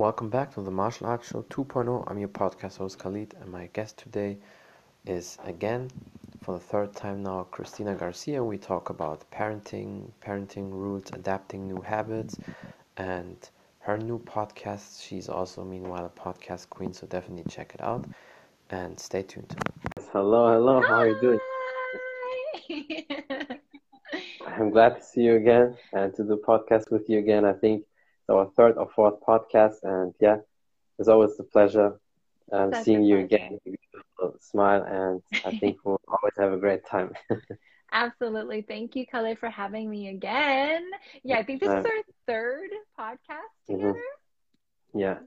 Welcome back to the Martial Arts Show 2.0. I'm your podcast host Khalid, and my guest today is again, for the third time now, Christina Garcia. We talk about parenting, parenting rules, adapting new habits, and her new podcast. She's also, meanwhile, a podcast queen, so definitely check it out and stay tuned. Hello, hello. How are you doing? I'm glad to see you again and to do podcast with you again. I think it's our third or fourth podcast, and yeah, it's always a pleasure um, seeing you pleasure. again. Smile, and I think we'll always have a great time. Absolutely. Thank you, Khaled, for having me again. Yeah, I think this is our third podcast Mhm. together. yeah,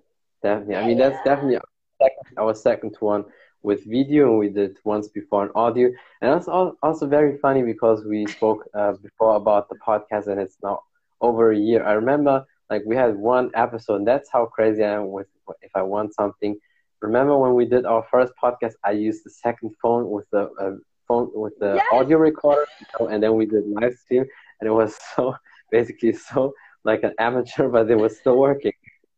definitely. I mean, that's definitely our second, our second one with video, and we did once before in audio, and that's also very funny because we spoke uh, before about the podcast, and it's now over a year. I remember like we had one episode, and that's how crazy I am with if I want something. Remember when we did our first podcast? I used the second phone with the uh, phone with the Yes. audio recorder, and then we did live stream, and it was so basically so like an amateur, but it was still working.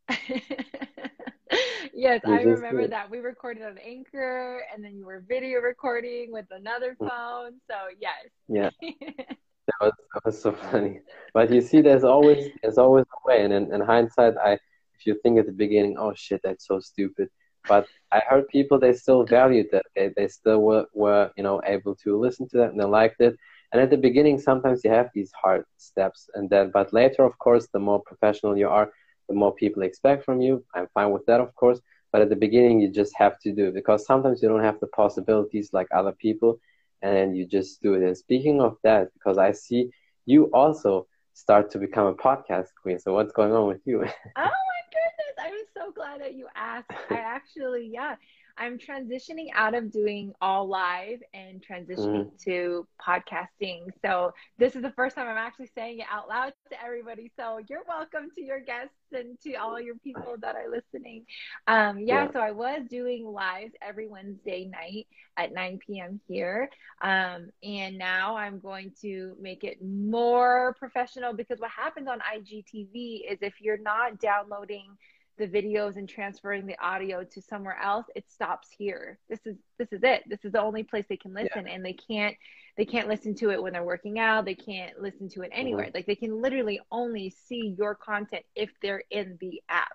yes, I remember that. We recorded on Anchor and then you were video recording with another Mm. phone. So, yes. Yeah. That was, that was so funny. But you see, there's always there's always a way. And in, in hindsight, I if you think at the beginning, oh shit, that's so stupid. But I heard people they still valued that. They they still were, were you know able to listen to that and they liked it. And at the beginning, sometimes you have these hard steps, and then but later, of course, the more professional you are, the more people expect from you. I'm fine with that, of course. But at the beginning, you just have to do it because sometimes you don't have the possibilities like other people and you just do it. And speaking of that, because I see you also start to become a podcast queen. So what's going on with you? Oh my goodness. I'm so glad that you asked. I actually, yeah, I'm transitioning out of doing all live and transitioning to podcasting. So this is the first time I'm actually saying it out loud to everybody. So you're welcome to your guests and to all your people that are listening. Um, yeah, Yeah. so I was doing lives every Wednesday night at 9 p.m. here. Um, and now I'm going to make it more professional because what happens on IGTV is if you're not downloading the videos and transferring the audio to somewhere else, it stops here. This is this is it. This is the only place they can listen and they can't they can't listen to it when they're working out. They can't listen to it anywhere. Like they can literally only see your content if they're in the app.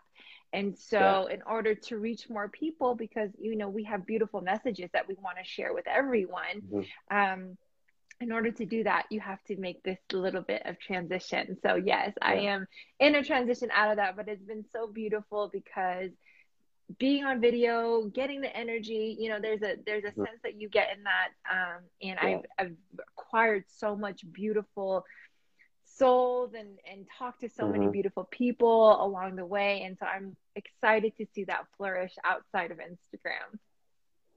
And so, in order to reach more people, because you know we have beautiful messages that we want to share with everyone, Mhm. um, in order to do that, you have to make this little bit of transition. So, yes, I am in a transition out of that, but it's been so beautiful because being on video, getting the energy, you know, there's a there's a Mhm. sense that you get in that, um, and Yeah. I've I've acquired so much beautiful souls and and talked to so many Mhm. beautiful people along the way, and so I'm excited to see that flourish outside of Instagram.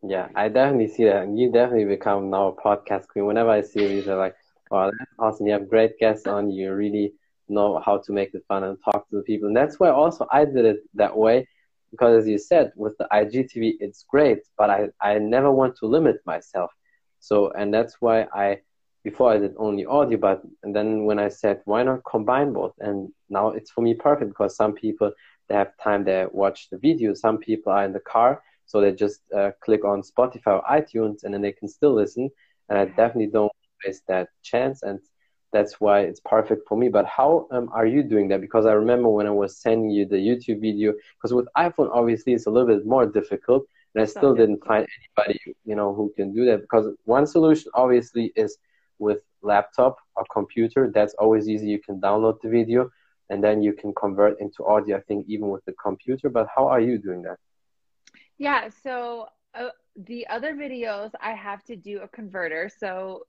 Yeah, I definitely see that. You definitely become now a podcast queen. Whenever I see you, they're like, wow, that's awesome. You have great guests on. You really know how to make it fun and talk to the people. And that's why also I did it that way. Because as you said, with the IGTV, it's great, but I, I never want to limit myself. So, and that's why I, before I did only audio, but, and then when I said, why not combine both? And now it's for me perfect because some people, they have time, they watch the video. Some people are in the car so they just uh, click on Spotify or iTunes and then they can still listen. And I definitely don't waste that chance. And that's why it's perfect for me. But how um, are you doing that? Because I remember when I was sending you the YouTube video, because with iPhone, obviously, it's a little bit more difficult. And I still didn't find anybody, you know, who can do that. Because one solution, obviously, is with laptop or computer. That's always easy. You can download the video and then you can convert into audio, I think, even with the computer. But how are you doing that? Yeah, so uh, the other videos, I have to do a converter. So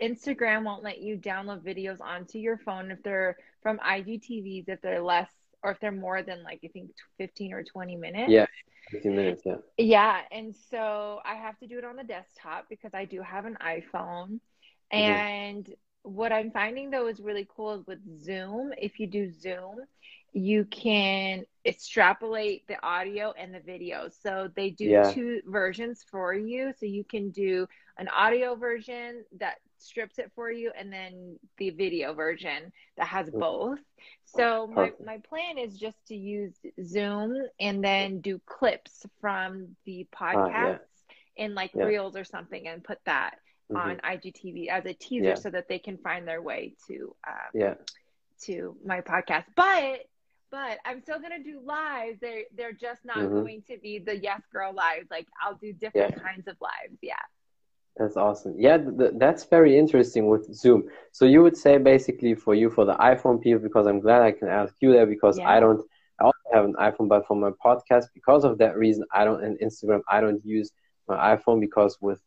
Instagram won't let you download videos onto your phone if they're from IGTVs, if they're less or if they're more than like, I think 15 or 20 minutes. Yeah. 15 minutes, yeah. Yeah, and so I have to do it on the desktop because I do have an iPhone. Mhm. And what I'm finding though is really cool is with Zoom, if you do Zoom, you can extrapolate the audio and the video. So they do Yeah. two versions for you. So you can do an audio version that strips it for you and then the video version that has both. So my, my plan is just to use Zoom and then do clips from the podcasts ah, yeah. in like yeah. reels or something and put that mm-hmm. on IGTV as a teaser so that they can find their way to um, yeah to my podcast. But but I'm still gonna do lives. They're they're just not mm-hmm. going to be the Yes Girl lives. Like I'll do different kinds of lives. Yeah. That's awesome. Yeah, th- that's very interesting with Zoom. So you would say basically for you for the iPhone people, because I'm glad I can ask you that because yeah. I don't. I also have an iPhone, but for my podcast, because of that reason, I don't. And Instagram, I don't use my iPhone because with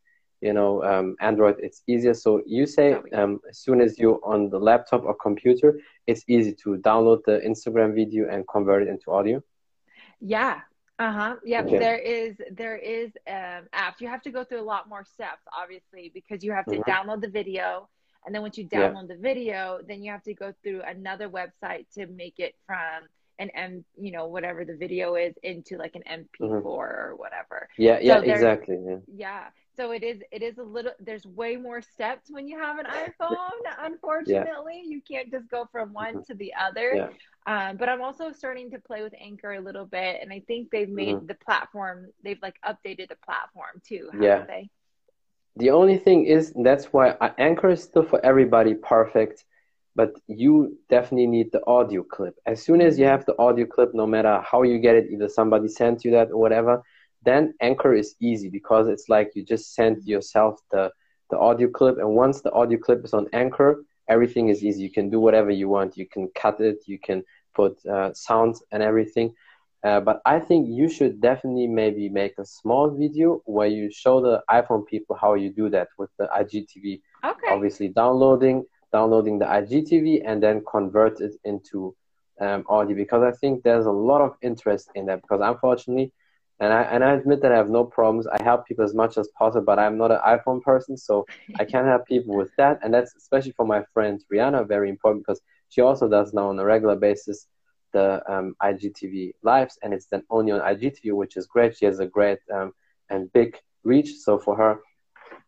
you know um, Android, it's easier. So you say um, as soon as you're on the laptop or computer, it's easy to download the Instagram video and convert it into audio. Yeah, uh-huh. Yep. Okay. There is there is um apps. You have to go through a lot more steps, obviously, because you have to mm-hmm. download the video. And then once you download yeah. the video, then you have to go through another website to make it from an M, you know, whatever the video is into like an MP4 mm-hmm. or whatever. Yeah, yeah, so exactly. Yeah. yeah. So it is it is a little there's way more steps when you have an iPhone. Unfortunately, yeah. you can't just go from one mm-hmm. to the other. Yeah. Um, but I'm also starting to play with Anchor a little bit, and I think they've made mm-hmm. the platform. They've like updated the platform too. yeah. They? The only thing is that's why uh, Anchor is still for everybody perfect, but you definitely need the audio clip. As soon as you have the audio clip, no matter how you get it, either somebody sent you that or whatever, then Anchor is easy because it's like you just send yourself the the audio clip, and once the audio clip is on Anchor, everything is easy. You can do whatever you want. You can cut it. You can put uh, sounds and everything. Uh, but I think you should definitely maybe make a small video where you show the iPhone people how you do that with the IGTV. Okay. Obviously, downloading downloading the IGTV and then convert it into um, audio because I think there's a lot of interest in that. Because unfortunately, and I and I admit that I have no problems. I help people as much as possible, but I'm not an iPhone person, so I can't help people with that. And that's especially for my friend Rihanna very important because she also does now on a regular basis the um, IGTV lives, and it's then only on IGTV, which is great. She has a great um, and big reach, so for her,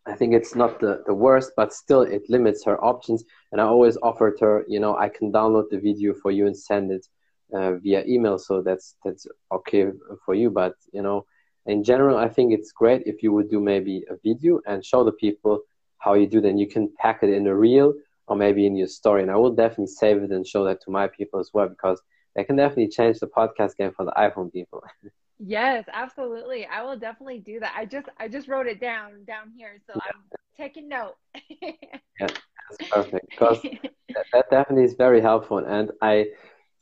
I think it's not the, the worst, but still it limits her options. And I always offered her, you know, I can download the video for you and send it uh, via email, so that's that's okay for you. But you know, in general, I think it's great if you would do maybe a video and show the people how you do. Then you can pack it in a reel or maybe in your story. And I will definitely save it and show that to my people as well because they can definitely change the podcast game for the iPhone people. yes, absolutely. I will definitely do that. I just I just wrote it down down here, so yeah. I'm taking note. yeah, that's perfect because that, that definitely is very helpful. And I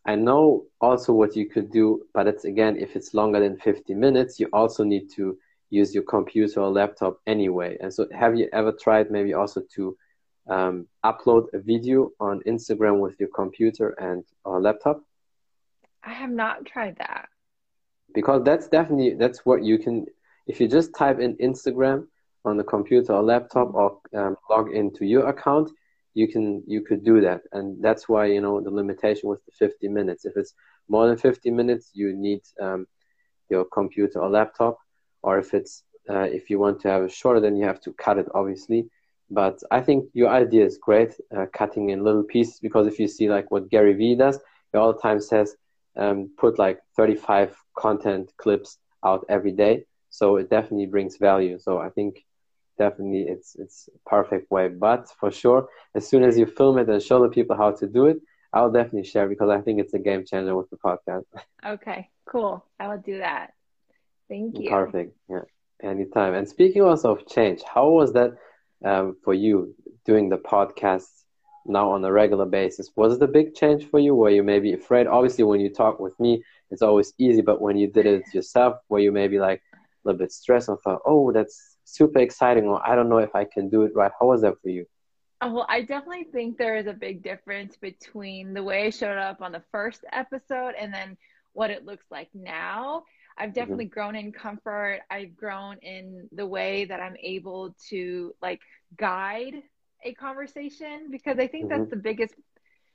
I know also what you could do, but it's again, if it's longer than 50 minutes, you also need to use your computer or laptop anyway. And so, have you ever tried maybe also to um, upload a video on Instagram with your computer and or laptop? I have not tried that. Because that's definitely that's what you can. If you just type in Instagram on the computer or laptop or um, log into your account, you can you could do that. And that's why you know the limitation was the 50 minutes. If it's more than 50 minutes you need um, your computer or laptop. Or if it's uh, if you want to have it shorter then you have to cut it obviously. But i think your idea is great uh, cutting in little pieces because if you see like what gary vee does he all the time says um, put like 35 content clips out every day. So it definitely brings value. So i think definitely it's it's perfect way. But for sure, as soon as you film it and show the people how to do it, I'll definitely share because I think it's a game changer with the podcast. Okay, cool. I will do that. Thank you. Perfect. Yeah, anytime. And speaking also of change, how was that um, for you doing the podcast now on a regular basis? Was it a big change for you? Were you maybe afraid? Obviously, when you talk with me, it's always easy. But when you did it yourself, were you maybe like a little bit stressed and thought, "Oh, that's super exciting or I don't know if I can do it right. How was that for you? Oh, well, I definitely think there is a big difference between the way I showed up on the first episode and then what it looks like now. I've mm-hmm. definitely mm-hmm. grown in comfort. I've grown in the way that I'm able to like guide a conversation because I think mm-hmm. that's the biggest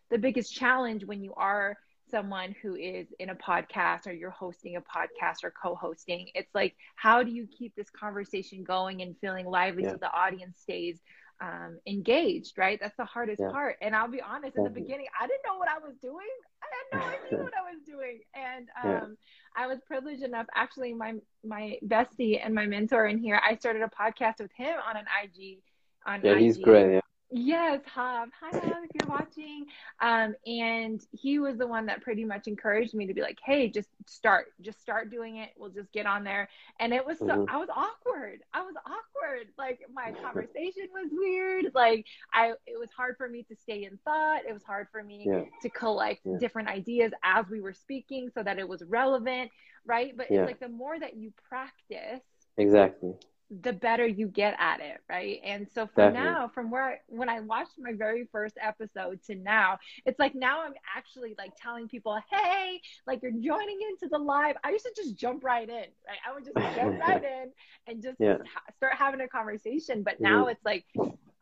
the biggest challenge when you are someone who is in a podcast or you're hosting a podcast or co-hosting it's like how do you keep this conversation going and feeling lively yeah. so the audience stays um, engaged, right? That's the hardest Yeah. part. And I'll be honest, in the beginning, I didn't know what I was doing. I had no idea what I was doing. And um, Yeah. I was privileged enough, actually, my my bestie and my mentor in here, I started a podcast with him on an IG. On Yeah, IG. he's great. Yes, Hav. Hi, Hav, if you're watching. Um, and he was the one that pretty much encouraged me to be like, hey, just start, just start doing it. We'll just get on there. And it was so, Mhm. I was awkward. I was awkward. Like my conversation was weird. Like I, it was hard for me to stay in thought. It was hard for me Yeah. to collect Yeah. different ideas as we were speaking so that it was relevant. Right. But Yeah. it's like the more that you practice, Exactly. The better you get at it, right? And so for Definitely. now, from where I, when I watched my very first episode to now, it's like now I'm actually like telling people, "Hey, like you're joining into the live." I used to just jump right in, right? I would just jump right in and just Yeah. start having a conversation. But now Mhm. it's like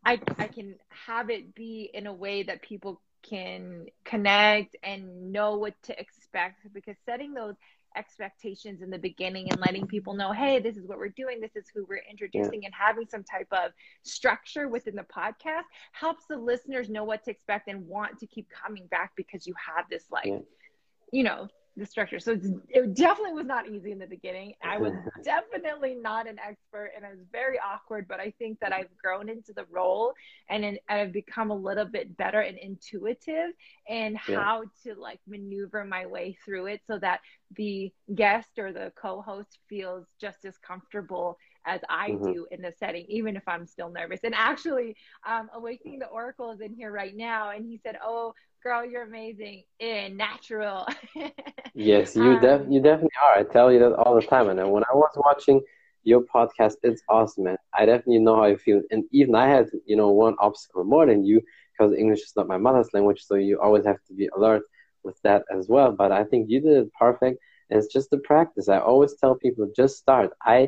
I I can have it be in a way that people can connect and know what to expect because setting those expectations in the beginning and letting people know, hey, this is what we're doing, this is who we're introducing, and having some type of structure within the podcast helps the listeners know what to expect and want to keep coming back because you have this, like, Yeah. you know, the structure. So it definitely was not easy in the beginning. I was definitely not an expert and I was very awkward, but I think that I've grown into the role and, in, and I've become a little bit better and intuitive in Yeah. how to like maneuver my way through it so that the guest or the co-host feels just as comfortable as I Mhm. do in the setting, even if I'm still nervous. And actually, um, Awakening the Oracle is in here right now, and he said, "Oh, girl, you're amazing and natural." Yes, you def Um, you definitely are. I tell you that all the time. And when I was watching your podcast, it's awesome, man. I definitely know how you feel. And even I had, you know, one obstacle more than you because English is not my mother's language, so you always have to be alert with that as well. But I think you did it perfect. And it's just the practice. I always tell people just start. I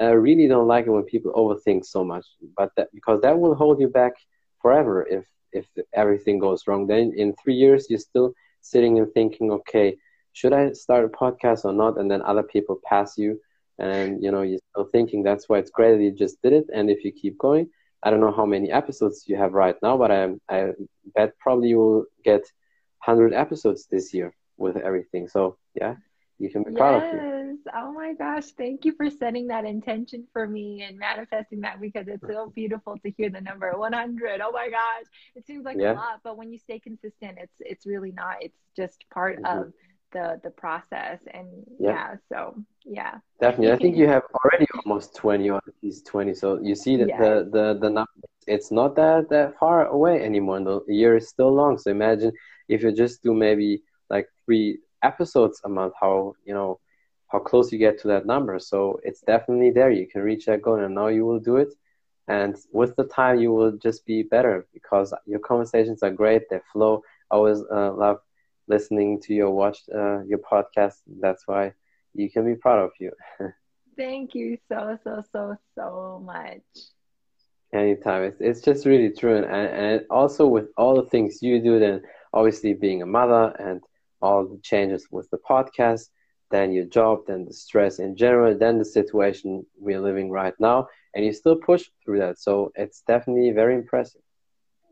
uh, really don't like it when people overthink so much, but that because that will hold you back forever if if everything goes wrong. Then in three years you're still sitting and thinking, okay, should I start a podcast or not? And then other people pass you, and you know you're still thinking. That's why it's great that you just did it. And if you keep going, I don't know how many episodes you have right now, but I I bet probably you will get hundred episodes this year with everything. So yeah, you can be proud of you. Oh my gosh. Thank you for setting that intention for me and manifesting that because it's so beautiful to hear the number 100. Oh my gosh. It seems like Yeah. a lot, but when you stay consistent, it's it's really not. It's just part Mhm. of the the process and Yeah. yeah, so yeah. Definitely, I think you have already almost twenty or at least twenty. So you see that Yeah. the the the number, it's not that that far away anymore. and The year is still long. So imagine if you just do maybe like three episodes a month, how you know how close you get to that number. So it's definitely there. You can reach that goal, and now you will do it. And with the time, you will just be better because your conversations are great. They flow. I always uh, love listening to your watch uh, your podcast. That's why you can be proud of you. Thank you so so so so much. Anytime. It's, it's just really true. And, and also with all the things you do, then obviously being a mother and all the changes with the podcast, then your job, then the stress in general, then the situation we're living right now, and you still push through that. So it's definitely very impressive.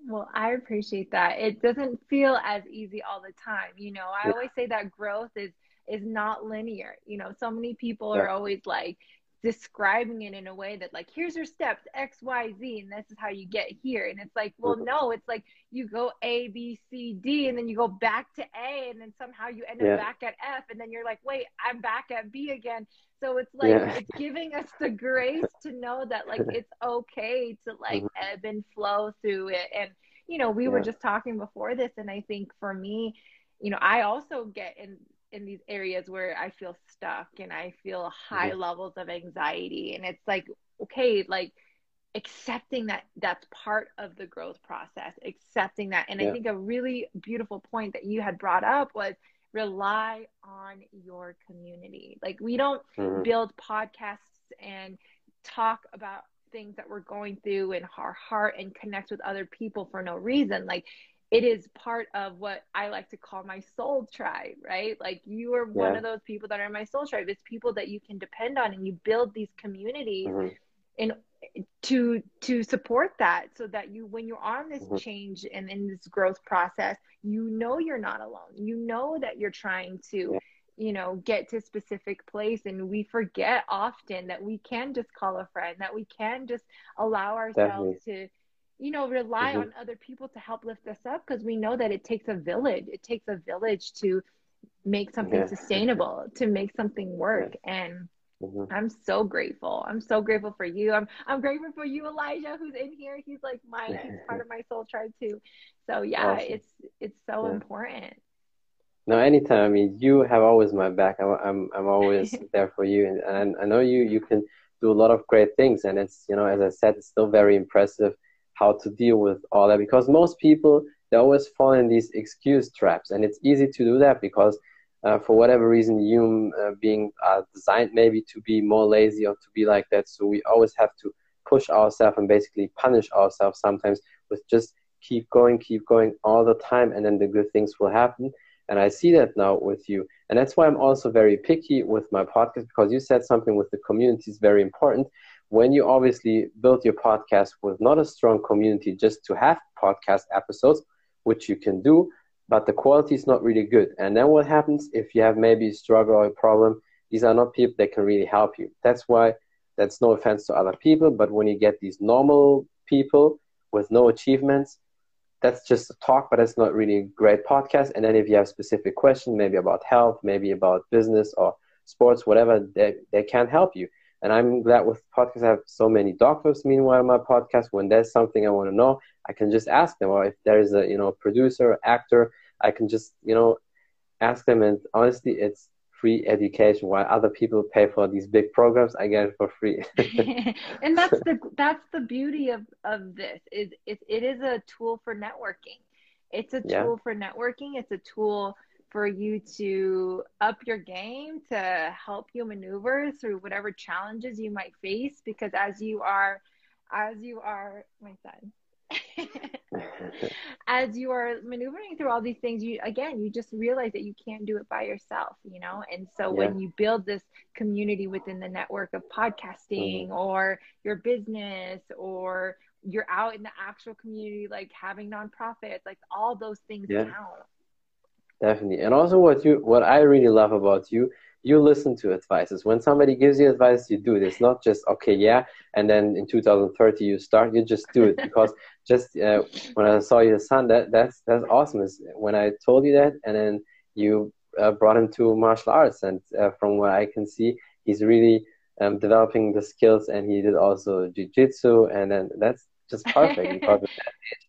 Well, I appreciate that. It doesn't feel as easy all the time. You know, I Yeah. always say that growth is is not linear. You know, so many people Yeah. are always like describing it in a way that like here's your steps X, Y, Z, and this is how you get here. And it's like, well, no, it's like you go A, B, C, D, and then you go back to A, and then somehow you end up back at F, and then you're like, wait, I'm back at B again. So it's like Yeah. it's giving us the grace to know that like it's okay to like Mhm. ebb and flow through it. And you know, we were just talking before this, and I think for me, you know, I also get in in these areas where I feel stuck and I feel high levels of anxiety, and it's like, okay, like accepting that that's part of the growth process, accepting that. And I think a really beautiful point that you had brought up was rely on your community. Like we don't Mhm. build podcasts and talk about things that we're going through in our heart and connect with other people for no reason. Like it is part of what I like to call my soul tribe, right? Like you are one Yeah. of those people that are in my soul tribe. It's people that you can depend on and you build these communities Mhm. in to to support that so that you when you're on this Mhm. change and in this growth process you know you're not alone you know that you're trying to Yeah. you know get to a specific place and we forget often that we can just call a friend that we can just allow ourselves to you know rely Mhm. on other people to help lift us up because we know that it takes a village it takes a village to make something Yeah. sustainable to make something work and Mhm. I'm so grateful. I'm so grateful for you. I'm I'm grateful for you, Elijah, who's in here. He's like my he's part of my soul tribe too. So yeah, Awesome. it's it's so Yeah. important. No, anytime. I mean, you have always my back. I'm, I'm, I'm always there for you, and, and I know you, you can do a lot of great things. And it's, you know, as I said, it's still very impressive how to deal with all that because most people they always fall in these excuse traps, and it's easy to do that because, uh, for whatever reason, you uh, being uh, designed maybe to be more lazy or to be like that. So we always have to push ourselves and basically punish ourselves sometimes with just keep going, keep going all the time, and then the good things will happen. And I see that now with you. And that's why I'm also very picky with my podcast because you said something with the community is very important. When you obviously build your podcast with not a strong community just to have podcast episodes, which you can do, but the quality is not really good. And then what happens if you have maybe a struggle or a problem? These are not people that can really help you. That's why that's no offense to other people, but when you get these normal people with no achievements, that's just a talk, but it's not really a great podcast. And then if you have specific questions, maybe about health, maybe about business or sports, whatever, they, they can't help you. And I'm glad with podcasts, I have so many doctors. Meanwhile, my podcast, when there's something I want to know, I can just ask them. Or if there's a you know producer, actor, I can just you know ask them. And honestly, it's free education. While other people pay for these big programs, I get it for free. and that's the that's the beauty of of this is it, it is a tool for networking. It's a Yeah. tool for networking. It's a tool for you to up your game to help you maneuver through whatever challenges you might face because as you are as you are my son. As you are maneuvering through all these things you again you just realize that you can't do it by yourself you know? And so when you build this community within the network of podcasting mm-hmm. or your business or you're out in the actual community like having nonprofits like all those things Yeah. count Definitely. And also what you what I really love about you, you listen to advices. When somebody gives you advice, you do it. It's not just okay, yeah, and then in 2030 you start. You just do it because just uh, when I saw your son, that that's that's awesome. Is when I told you that, and then you uh, brought him to martial arts, and uh, from what I can see, he's really um, developing the skills, and he did also jujitsu, and then that's just perfect because of that age.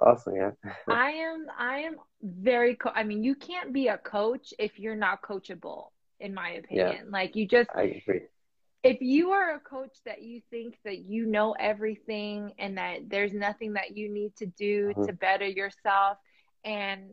Awesome, yeah. I am I am very co- I mean you can't be a coach if you're not coachable in my opinion. Yeah, Like you just I agree. if you are a coach that you think that you know everything and that there's nothing that you need to do Mhm. to better yourself and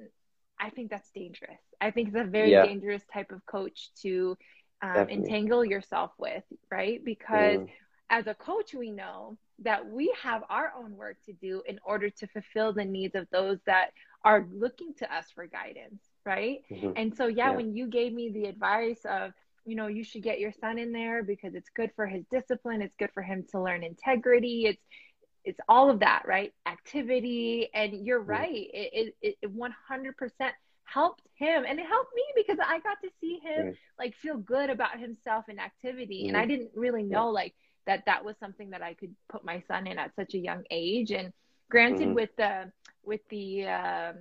I think that's dangerous. I think it's a very Yeah. dangerous type of coach to um, entangle yourself with, right? Because Mm, as a coach, we know that we have our own work to do in order to fulfill the needs of those that are looking to us for guidance, right? mhm. And so, yeah, Yeah. when you gave me the advice of, you know, you should get your son in there because it's good for his discipline, it's good for him to learn integrity, it's it's all of that, right? Activity, and you're Mhm. right. It it, it 100% helped him, and it helped me because I got to see him Right. like feel good about himself in activity, and I Mhm. didn't really know like that that was something that I could put my son in at such a young age. And granted, Mhm. with the with the um,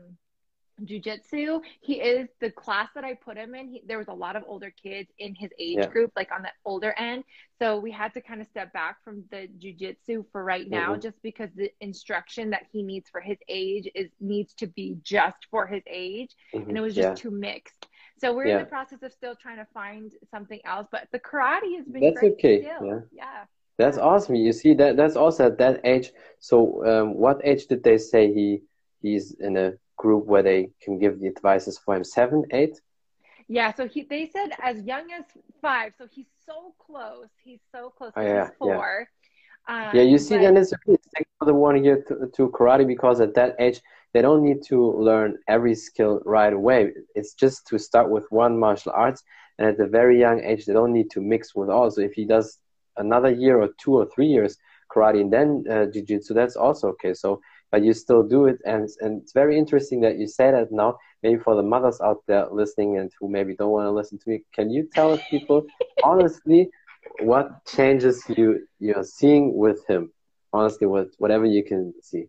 jujitsu, he is the class that I put him in. He, there was a lot of older kids in his age Yeah. group, like on the older end. So we had to kind of step back from the jujitsu for right now, Mhm. just because the instruction that he needs for his age is needs to be just for his age, and Mhm. it was just Yeah. too mixed. So we're in the process of still trying to find something else, but the karate has been That's great okay, still. yeah. yeah. That's awesome. You see that that's also at that age. So, um, what age did they say he he's in a group where they can give the advices for him? Seven, eight? Yeah, so he they said as young as five, so he's so close. He's so close. Oh, yeah, four. Um, Yeah, you see, but- then it's a good thing for the one year to, to karate because at that age they don't need to learn every skill right away. It's just to start with one martial arts, and at the very young age they don't need to mix with all. So if he does another year or two or three years karate and then uh, jiu-jitsu that's also okay. So but you still do it and and it's very interesting that you say that now. Maybe for the mothers out there listening and who maybe don't want to listen to me can you tell people honestly what changes you you're seeing with him? Honestly what whatever you can see.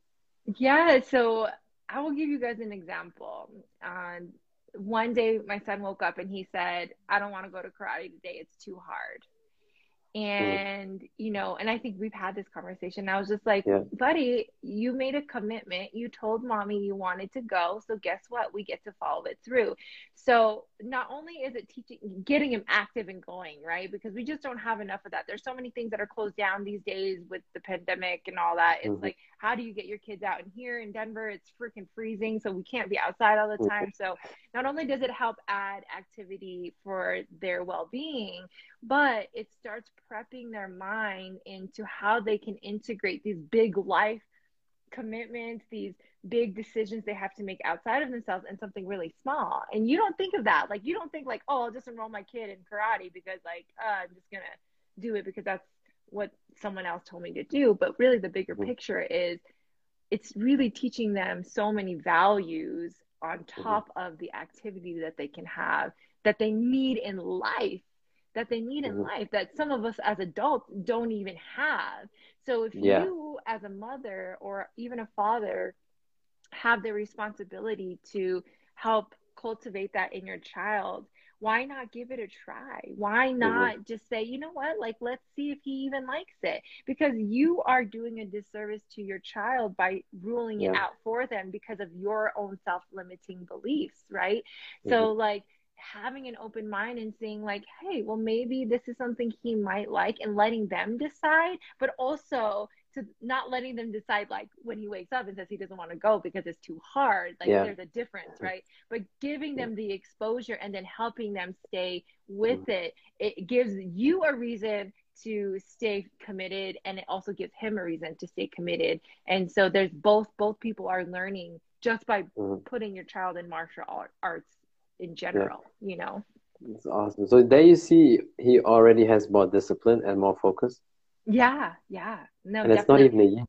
Yeah so i will give you guys an example. Um, one day my son woke up and he said i don't want to go to karate today it's too hard. And mm. you know and i think we've had this conversation. I was just like yeah. buddy you made a commitment. You told mommy you wanted to go. So guess what? We get to follow it through. So not only is it teaching getting him active and going right? Because we just don't have enough of that. There's so many things that are closed down these days with the pandemic and all that. It's mm-hmm. like how do you get your kids out and here in denver? It's freaking freezing. So we can't be outside all the mm-hmm. time. So not only does it help add activity for their well-being but it starts prepping their mind into how they can integrate these big life commitments, these big decisions they have to make outside of themselves and something really small. And you don't think of that. Like you don't think like, oh, I'll just enroll my kid in karate because like uh, I'm just gonna do it because that's what someone else told me to do. But really the bigger mm-hmm. picture is it's really teaching them so many values on mm-hmm. top of the activity that they can have that they need in life that they need in mm-hmm. life that some of us as adults don't even have. So if yeah. you as a mother or even a father have the responsibility to help cultivate that in your child, why not give it a try? Why mm-hmm. not mm-hmm. just say, you know what, like, let's see if he even likes it? Because you are doing a disservice to your child by ruling yeah. it out for them because of your own self limiting beliefs, right? Mm-hmm. So, like, having an open mind and saying like hey well maybe this is something he might like and letting them decide but also to not letting them decide like when he wakes up and says he doesn't want to go because it's too hard like yeah. there's a difference right but giving them the exposure and then helping them stay with mm-hmm. it it gives you a reason to stay committed and it also gives him a reason to stay committed and so there's both both people are learning just by mm-hmm. putting your child in martial arts in general, yeah. you know. It's awesome. So there you see he already has more discipline and more focus. Yeah, yeah. No, and definitely. it's not even a year.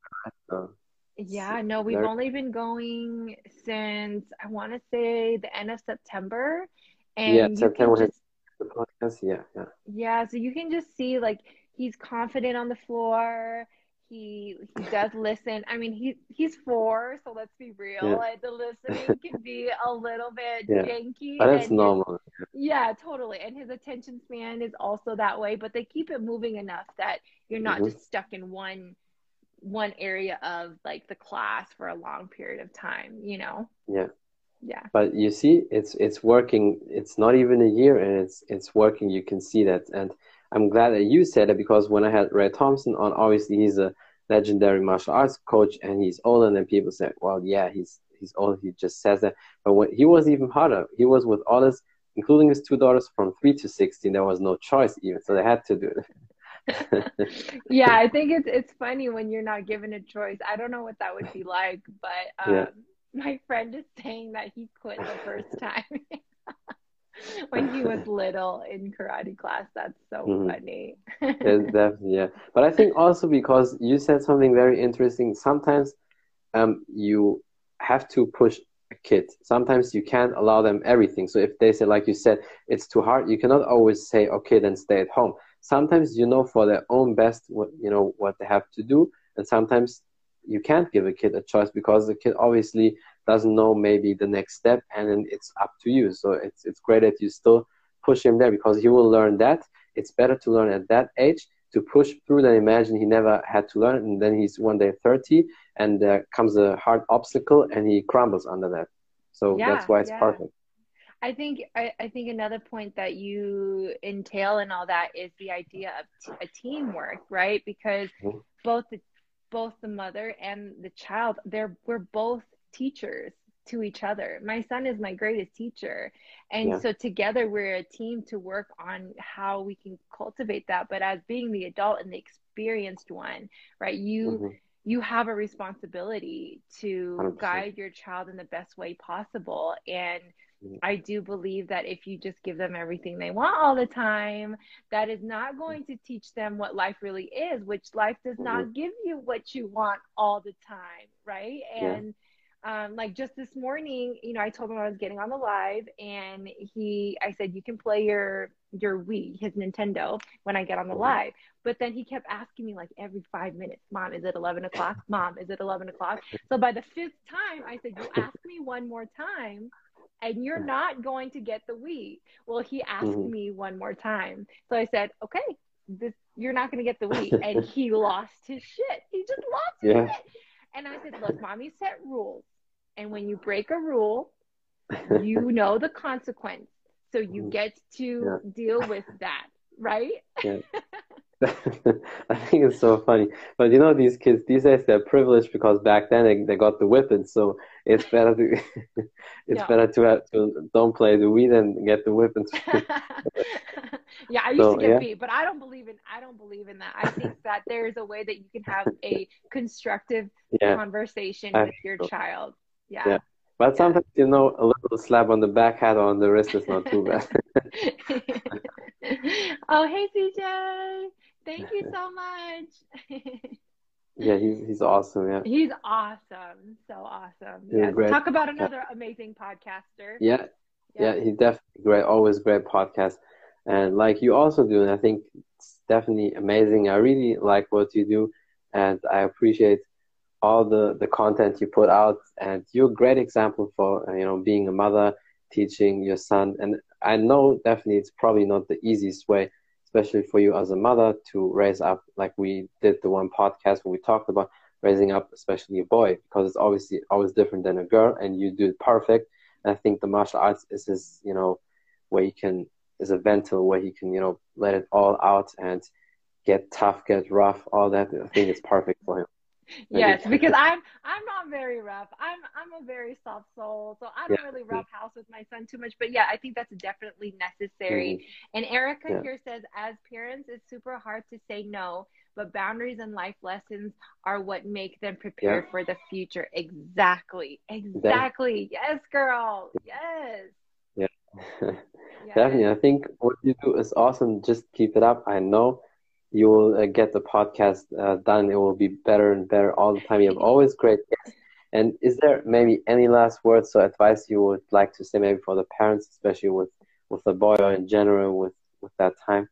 So yeah, no, we've only been going since I want to say the end of September. And yeah, September just, the podcast. Yeah, yeah. Yeah, so you can just see like he's confident on the floor he he does listen. I mean, he he's four, so let's be real. Yeah. Like the listening can be a little bit yeah. janky. But it's normal. His, yeah, totally. And his attention span is also that way. But they keep it moving enough that you're not mm-hmm. just stuck in one one area of like the class for a long period of time. You know. Yeah. Yeah. But you see, it's it's working. It's not even a year, and it's it's working. You can see that, and I'm glad that you said it because when I had Ray Thompson on, obviously he's a legendary martial arts coach and he's older than people said, well, yeah, he's he's old. He just says that. But when, he was even harder. He was with all his, including his two daughters from three to sixteen. There was no choice even, so they had to do it. yeah, I think it's it's funny when you're not given a choice. I don't know what that would be like, but um, yeah. my friend is saying that he quit the first time. when he was little in karate class. That's so mm-hmm. funny. definitely, yeah. But I think also because you said something very interesting. Sometimes um, you have to push a kid. Sometimes you can't allow them everything. So if they say, like you said, it's too hard, you cannot always say, okay, then stay at home. Sometimes you know for their own best what you know what they have to do, and sometimes you can't give a kid a choice because the kid obviously doesn't know maybe the next step and then it's up to you so it's it's great that you still push him there because he will learn that it's better to learn at that age to push through than imagine he never had to learn and then he's one day 30 and there comes a hard obstacle and he crumbles under that so yeah, that's why it's yeah. perfect I think I, I, think another point that you entail and all that is the idea of t- a teamwork, right? Because mm-hmm. both the both the mother and the child, they're we're both teachers to each other. My son is my greatest teacher. And yeah. so together we're a team to work on how we can cultivate that. But as being the adult and the experienced one, right? You mm-hmm. you have a responsibility to 100%. guide your child in the best way possible. And Mhm. I do believe that if you just give them everything they want all the time, that is not going to teach them what life really is, which life does not give you what you want all the time, right? Yeah. Um, like just this morning, you know, I told him I was getting on the live, and he, I said, you can play your your Wii, his Nintendo, when I get on the Mhm. live. But then he kept asking me like every five minutes, Mom, is it eleven o'clock? Mom, is it eleven o'clock? So by the fifth time, I said, you ask me one more time, and you're not going to get the Wii. Well, he asked Mhm. me one more time, so I said, okay, this you're not going to get the Wii, and he lost his shit. He just lost his Yeah. shit. And I said, look, mommy set rules. And when you break a rule, you know the consequence. So you get to Yeah. deal with that, right? Yeah. I think it's so funny. But you know, these kids these days they're privileged because back then they, they got the whipping, so it's better to it's Yeah. better to have to don't play the Wii and get the whipping. yeah, I used So, to get yeah. beat, but I don't believe in I don't believe in that. I think that there is a way that you can have a constructive yeah. conversation I with your think child. Yeah. Yeah. But sometimes you know a little slap on the back hat or on the wrist is not too bad. Oh, hey CJ. Thank you so much. yeah, he's he's awesome, yeah. He's awesome. So awesome. Yeah. Talk about another amazing podcaster. Yeah, yeah, he's definitely great, always great podcast. And like you also do, and I think it's definitely amazing. I really like what you do and I appreciate all the, the content you put out and you're a great example for you know being a mother, teaching your son and I know definitely it's probably not the easiest way, especially for you as a mother to raise up like we did the one podcast where we talked about raising up especially a boy because it's obviously always different than a girl and you do it perfect and I think the martial arts is his, you know, where he can is a ventil where he can, you know, let it all out and get tough, get rough, all that. I think it's perfect for him. Yes, because I'm I'm not very rough. I'm I'm a very soft soul, so I don't Yeah. really rough with my son too much. But yeah, I think that's definitely necessary. And Erica Yeah. here says, as parents, it's super hard to say no, but boundaries and life lessons are what make them prepared for the future. Exactly, exactly. Yes, girl. Yes. Yeah. Definitely. I think what you do is awesome. Just keep it up. I know you will uh, get the podcast uh, done. It will be better and better all the time. You have always great guests. And is there maybe any last words or advice you would like to say maybe for the parents, especially with, with the boy or in general with, with that time?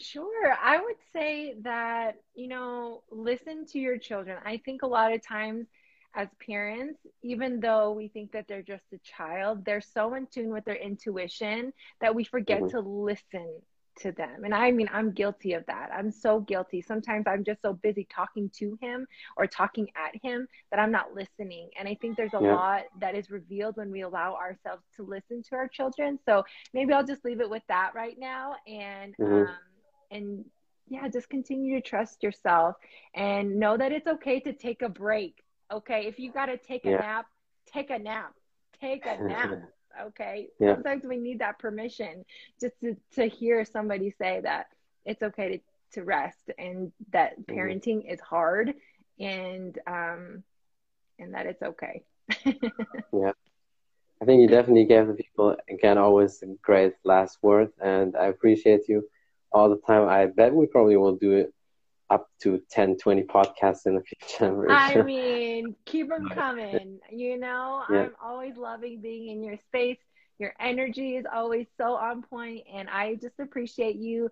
Sure. I would say that, you know, listen to your children. I think a lot of times as parents, even though we think that they're just a child, they're so in tune with their intuition that we forget Mhm. to listen to them. And I mean, I'm guilty of that. I'm so guilty. Sometimes I'm just so busy talking to him or talking at him that I'm not listening. And I think there's a Yeah. lot that is revealed when we allow ourselves to listen to our children. So maybe I'll just leave it with that right now and Mhm. um and yeah, just continue to trust yourself and know that it's okay to take a break. Okay, if you got to take a Yeah. nap, take a nap. Take a nap. Okay. Yeah. Sometimes we need that permission just to, to hear somebody say that it's okay to, to rest and that Mhm. parenting is hard and um and that it's okay. Yeah. I think you definitely gave the people again always a great last word, and I appreciate you all the time. I bet we probably will do it up to 10, 20 podcasts in the future. I sure. mean, keep them coming. You know, Yeah. I'm always loving being in your space. Your energy is always so on point, and I just appreciate you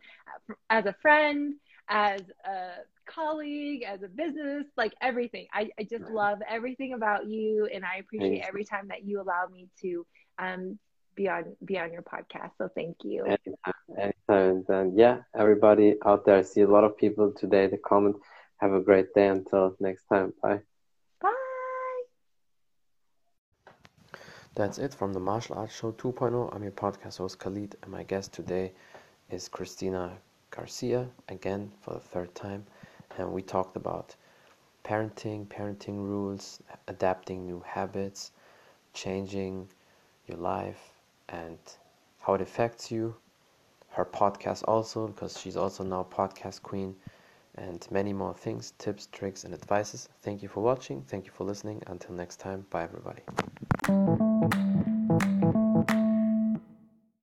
as a friend, as a colleague, as a business, like everything. I, I just love everything about you, and I appreciate Thanks. every time that you allow me to um, be on be on your podcast. So thank you. Anytime, anytime. And um, yeah, everybody out there, I see a lot of people today that comment. Have a great day until next time. Bye. Bye. That's it from the Martial Arts Show 2.0. I'm your podcast host Khalid, and my guest today is Christina Garcia, again for the third time. And we talked about parenting, parenting rules, adapting new habits, changing your life, and how it affects you. Her podcast also, because she's also now podcast queen, and many more things, tips, tricks, and advices. Thank you for watching. Thank you for listening. Until next time, bye everybody.